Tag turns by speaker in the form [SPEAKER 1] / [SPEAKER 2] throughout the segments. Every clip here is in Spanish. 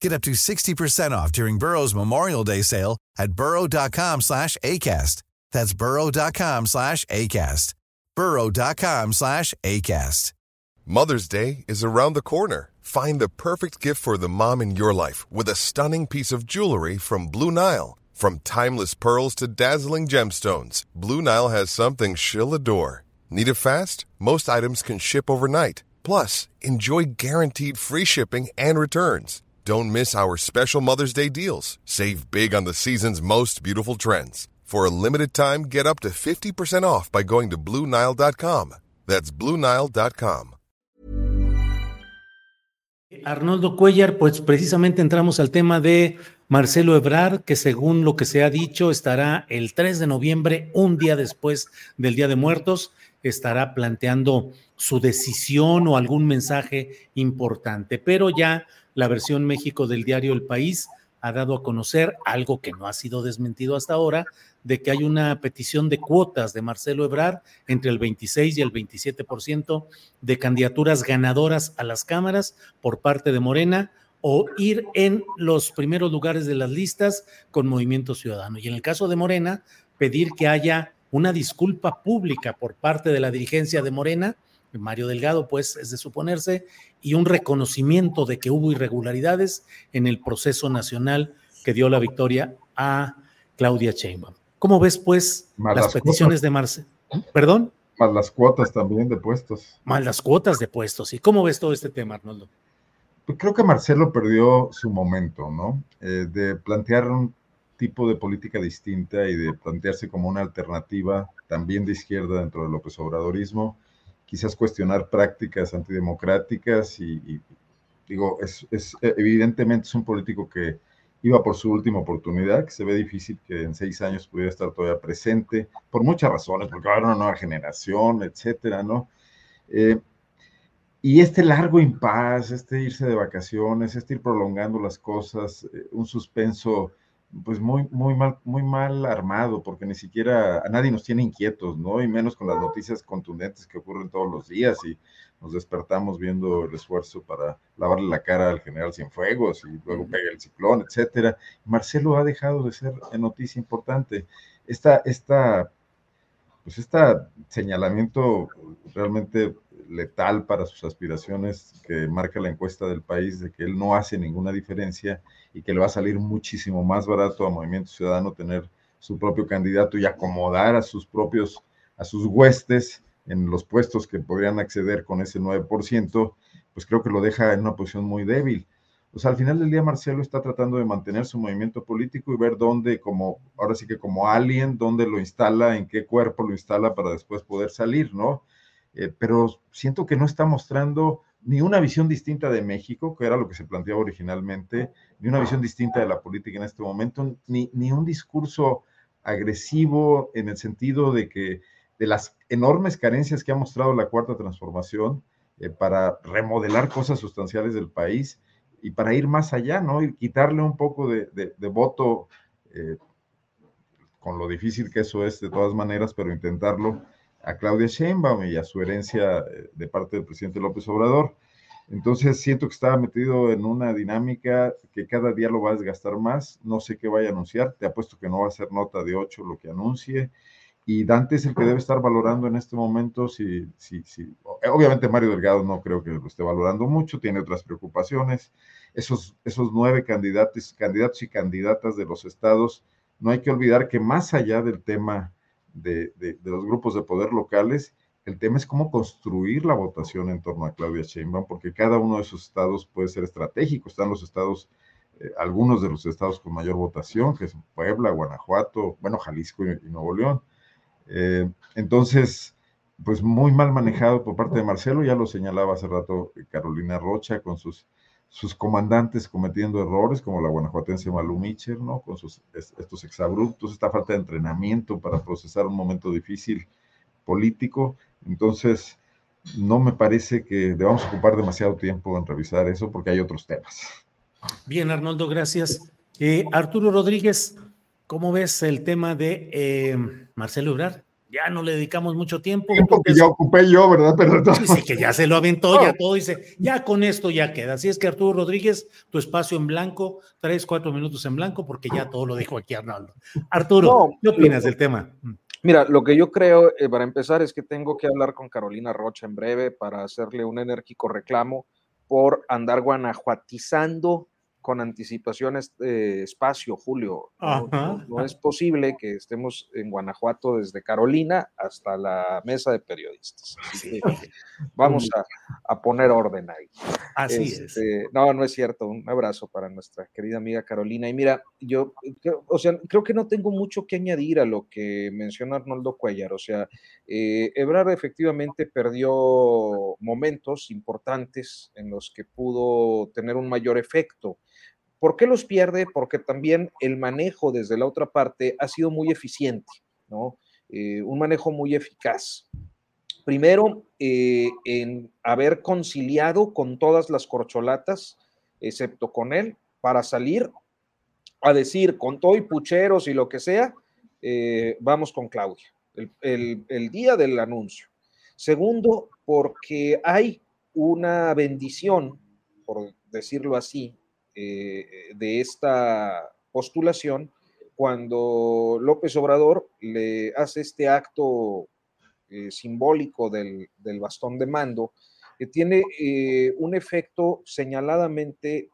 [SPEAKER 1] Get up to 60% off during Burrow's Memorial Day sale at burrow.com slash ACAST. That's burrow.com slash ACAST. burrow.com slash ACAST.
[SPEAKER 2] Mother's Day is around the corner. Find the perfect gift for the mom in your life with a stunning piece of jewelry from Blue Nile. From timeless pearls to dazzling gemstones, Blue Nile has something she'll adore. Need it fast? Most items can ship overnight. Plus, enjoy guaranteed free shipping and returns. Don't miss our special Mother's Day deals. Save big on the season's most beautiful trends. For a limited time, get up to 50% off by going to Bluenile.com. That's Bluenile.com.
[SPEAKER 3] Arnoldo Cuellar, pues precisamente entramos al tema de Marcelo Ebrard, que según lo que se ha dicho, estará el 3 de noviembre, un día después del Día de Muertos, estará planteando su decisión o algún mensaje importante. Pero ya la versión México del diario El País ha dado a conocer algo que no ha sido desmentido hasta ahora, de que hay una petición de cuotas de Marcelo Ebrard entre el 26 y el 27% de candidaturas ganadoras a las cámaras por parte de Morena o ir en los primeros lugares de las listas con Movimiento Ciudadano. Y en el caso de Morena, pedir que haya una disculpa pública por parte de la dirigencia de Morena, Mario Delgado, pues es de suponerse, y un reconocimiento de que hubo irregularidades en el proceso nacional que dio la victoria a Claudia Sheinbaum. ¿Cómo ves, pues, las, peticiones de Marcelo? ¿Perdón?
[SPEAKER 4] Más las cuotas también de puestos.
[SPEAKER 3] Más las cuotas de puestos. ¿Y cómo ves todo este tema, Arnoldo?
[SPEAKER 4] Pues creo que Marcelo perdió su momento, ¿no? Eh, de plantear un tipo de política distinta y de plantearse como una alternativa también de izquierda dentro del López Obradorismo, quizás cuestionar prácticas antidemocráticas y, digo, es, es, evidentemente es un político que iba por su última oportunidad, que se ve difícil que en seis años pudiera estar todavía presente, por muchas razones, porque ahora una nueva generación, etcétera, ¿no? Eh, y este largo impas, este irse de vacaciones, este ir prolongando las cosas, eh, un suspenso pues muy, muy mal, muy mal armado, porque ni siquiera a nadie nos tiene inquietos, ¿no? Y menos con las noticias contundentes que ocurren todos los días y nos despertamos viendo el esfuerzo para lavarle la cara al general Cienfuegos y luego pega el ciclón, etcétera. Marcelo ha dejado de ser noticia importante. Esta, esta, pues este señalamiento realmente letal para sus aspiraciones que marca la encuesta del país de que él no hace ninguna diferencia y que le va a salir muchísimo más barato a Movimiento Ciudadano tener su propio candidato y acomodar a sus propios, a sus huestes en los puestos que podrían acceder con ese 9%, pues creo que lo deja en una posición muy débil. O sea, al final del día Marcelo está tratando de mantener su movimiento político y ver dónde, como, ahora sí que como alguien, dónde lo instala, en qué cuerpo lo instala para después poder salir, ¿no? Eh, pero siento que no está mostrando ni una visión distinta de México, que era lo que se planteaba originalmente, ni una visión distinta de la política en este momento, ni, ni un discurso agresivo en el sentido de que de las enormes carencias que ha mostrado la cuarta transformación eh, para remodelar cosas sustanciales del país y para ir más allá, ¿no? Y quitarle un poco de, voto, eh, con lo difícil que eso es de todas maneras, pero intentarlo a Claudia Sheinbaum y a su herencia eh, de parte del presidente López Obrador. Entonces siento que estaba metido en una dinámica que cada día lo va a desgastar más. No sé qué vaya a anunciar. Te apuesto que no va a ser nota de 8 lo que anuncie. Y Dante es el que debe estar valorando en este momento si, si, si, obviamente Mario Delgado no creo que lo esté valorando mucho, tiene otras preocupaciones. Esos, esos nueve candidatos, candidatos y candidatas de los estados, no hay que olvidar que más allá del tema de, los grupos de poder locales, el tema es cómo construir la votación en torno a Claudia Sheinbaum, porque cada uno de esos estados puede ser estratégico. Están los estados, eh, algunos de los estados con mayor votación, que son Puebla, Guanajuato, bueno, Jalisco y, Nuevo León. Eh, entonces, pues muy mal manejado por parte de Marcelo, ya lo señalaba hace rato Carolina Rocha con sus sus comandantes cometiendo errores, como la guanajuatense Malu Mitchell, ¿no? Con sus, estos exabruptos, esta falta de entrenamiento para procesar un momento difícil político. Entonces, no me parece que debamos ocupar demasiado tiempo en revisar eso porque hay otros temas.
[SPEAKER 3] Bien, Arnoldo, gracias. Eh, Arturo Rodríguez, ¿cómo ves el tema de eh, Marcelo Ebrard? Ya no le dedicamos mucho tiempo.
[SPEAKER 4] Tiempo que ya ocupé yo, ¿verdad?
[SPEAKER 3] Pero sí, que ya se lo aventó, ya todo dice, ya con esto ya queda. Así es que Arturo Rodríguez, tu espacio en blanco, tres, cuatro minutos en blanco, porque ya todo lo dijo aquí Arnoldo. Arturo, ¿qué opinas del tema?
[SPEAKER 5] Mira, lo que yo creo, eh, para empezar, es que tengo que hablar con Carolina Rocha en breve para hacerle un enérgico reclamo por andar guanajuatizando con anticipación este espacio, Julio. No, es posible que estemos en Guanajuato desde Carolina hasta la mesa de periodistas. vamos a, poner orden ahí.
[SPEAKER 3] Así es.
[SPEAKER 5] Este, no, no es cierto. Un abrazo para nuestra querida amiga Carolina. Y mira, yo, o sea, creo que no tengo mucho que añadir a lo que menciona Arnoldo Cuellar. O sea, eh, Ebrard efectivamente perdió momentos importantes en los que pudo tener un mayor efecto ¿Por qué los pierde? Porque también el manejo desde la otra parte ha sido muy eficiente, ¿no? Eh, un manejo muy eficaz. Primero, eh, en haber conciliado con todas las corcholatas, excepto con él, para salir a decir con todo y pucheros y lo que sea, eh, vamos con Claudia, el, el día del anuncio. Segundo, porque hay una bendición, por decirlo así, eh, de esta postulación cuando López Obrador le hace este acto eh, simbólico del, bastón de mando, que tiene eh, un efecto señaladamente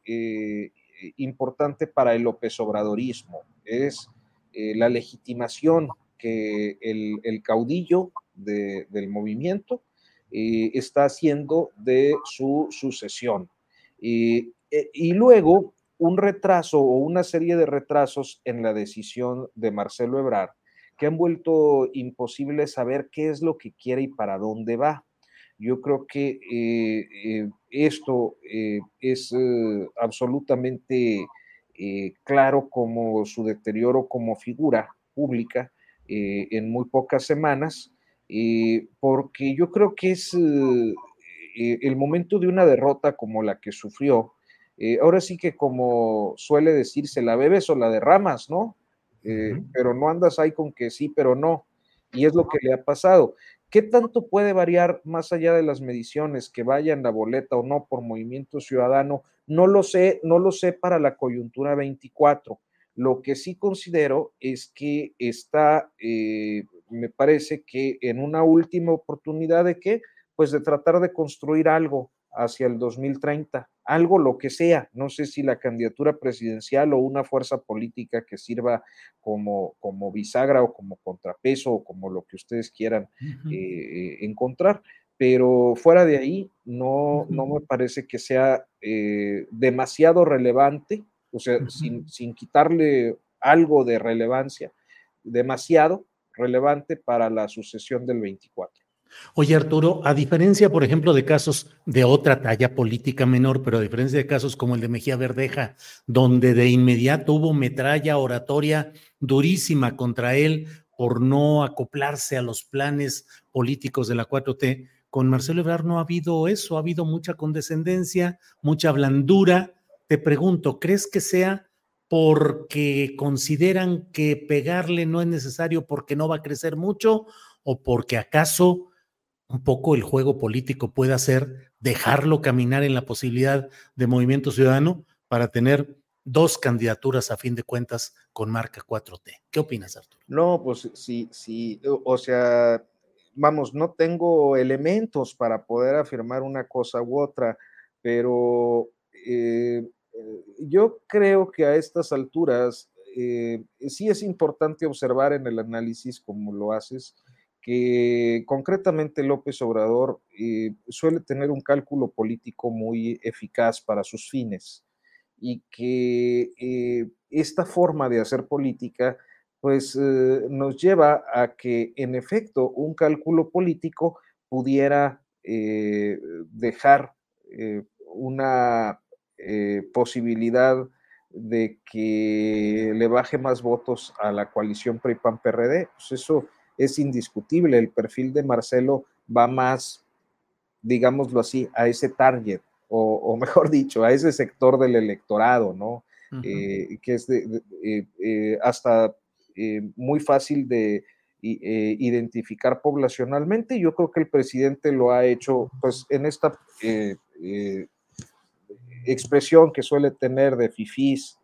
[SPEAKER 5] importante para el López Obradorismo. Es la legitimación que el, caudillo del movimiento está haciendo de su sucesión. Eh, y luego un retraso o una serie de retrasos en la decisión de Marcelo Ebrard que han vuelto imposible saber qué es lo que quiere y para dónde va. Yo creo que eh, eh, esto es absolutamente claro como su deterioro como figura pública en muy pocas semanas, porque yo creo que es el momento de una derrota como la que sufrió, eh, ahora sí que como suele decirse, la bebes o la derramas, ¿no? Eh, pero no andas ahí con que sí, pero no. Y es lo que le ha pasado. ¿Qué tanto puede variar más allá de las mediciones que vayan la boleta o no por movimiento ciudadano? No lo sé, no lo sé para la coyuntura 24. Lo que sí considero es que está, eh, me parece que en una última oportunidad de qué, pues de tratar de construir algo hacia el 2030 algo lo que sea, no sé si la candidatura presidencial o una fuerza política que sirva como, como bisagra o como contrapeso o como lo que ustedes quieran eh, encontrar, pero fuera de ahí no, no me parece que sea eh, demasiado relevante, o sea, sin, sin quitarle algo de relevancia, demasiado relevante para la sucesión del 24.
[SPEAKER 3] Oye, Arturo, a diferencia, por ejemplo, de casos de otra talla política menor, pero a diferencia de casos como el de Mejía Verdeja, donde de inmediato hubo metralla oratoria durísima contra él por no acoplarse a los planes políticos de la 4T, con Marcelo Ebrard no ha habido eso, ha habido mucha condescendencia, mucha blandura. Te pregunto, ¿crees que sea porque consideran que pegarle no es necesario porque no va a crecer mucho o porque acaso un poco el juego político puede hacer dejarlo caminar en la posibilidad de movimiento ciudadano para tener dos candidaturas a fin de cuentas con marca 4T. ¿Qué opinas, Arturo?
[SPEAKER 5] No, pues sí, sí, o sea, vamos, no tengo elementos para poder afirmar una cosa u otra, pero eh, yo creo que a estas alturas eh, sí es importante observar en el análisis, como lo haces, que concretamente López Obrador eh, suele tener un cálculo político muy eficaz para sus fines y que eh, esta forma de hacer política pues eh, nos lleva a que en efecto un cálculo político pudiera dejar una posibilidad de que le baje más votos a la coalición PRI-PAN-PRD. Pues eso es indiscutible. El perfil de Marcelo va más, digámoslo así, a ese target, o, mejor dicho, a ese sector del electorado, ¿no? Eh, que es de, hasta muy fácil de eh, identificar poblacionalmente. Yo creo que el presidente lo ha hecho, pues, en esta eh, eh, expresión que suele tener de fifís,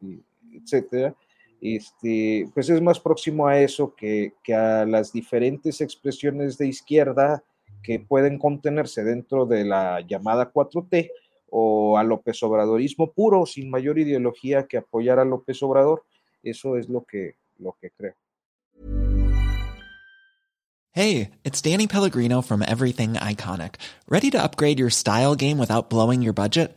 [SPEAKER 5] etcétera, este, pues es más próximo a eso que, que, a las diferentes expresiones de izquierda que pueden contenerse dentro de la llamada 4T o a López Obradorismo puro, sin mayor ideología que apoyar a López Obrador. Eso es lo que, lo que creo.
[SPEAKER 6] Hey, it's Danny Pellegrino from Everything Iconic. Ready to upgrade your style game without blowing your budget?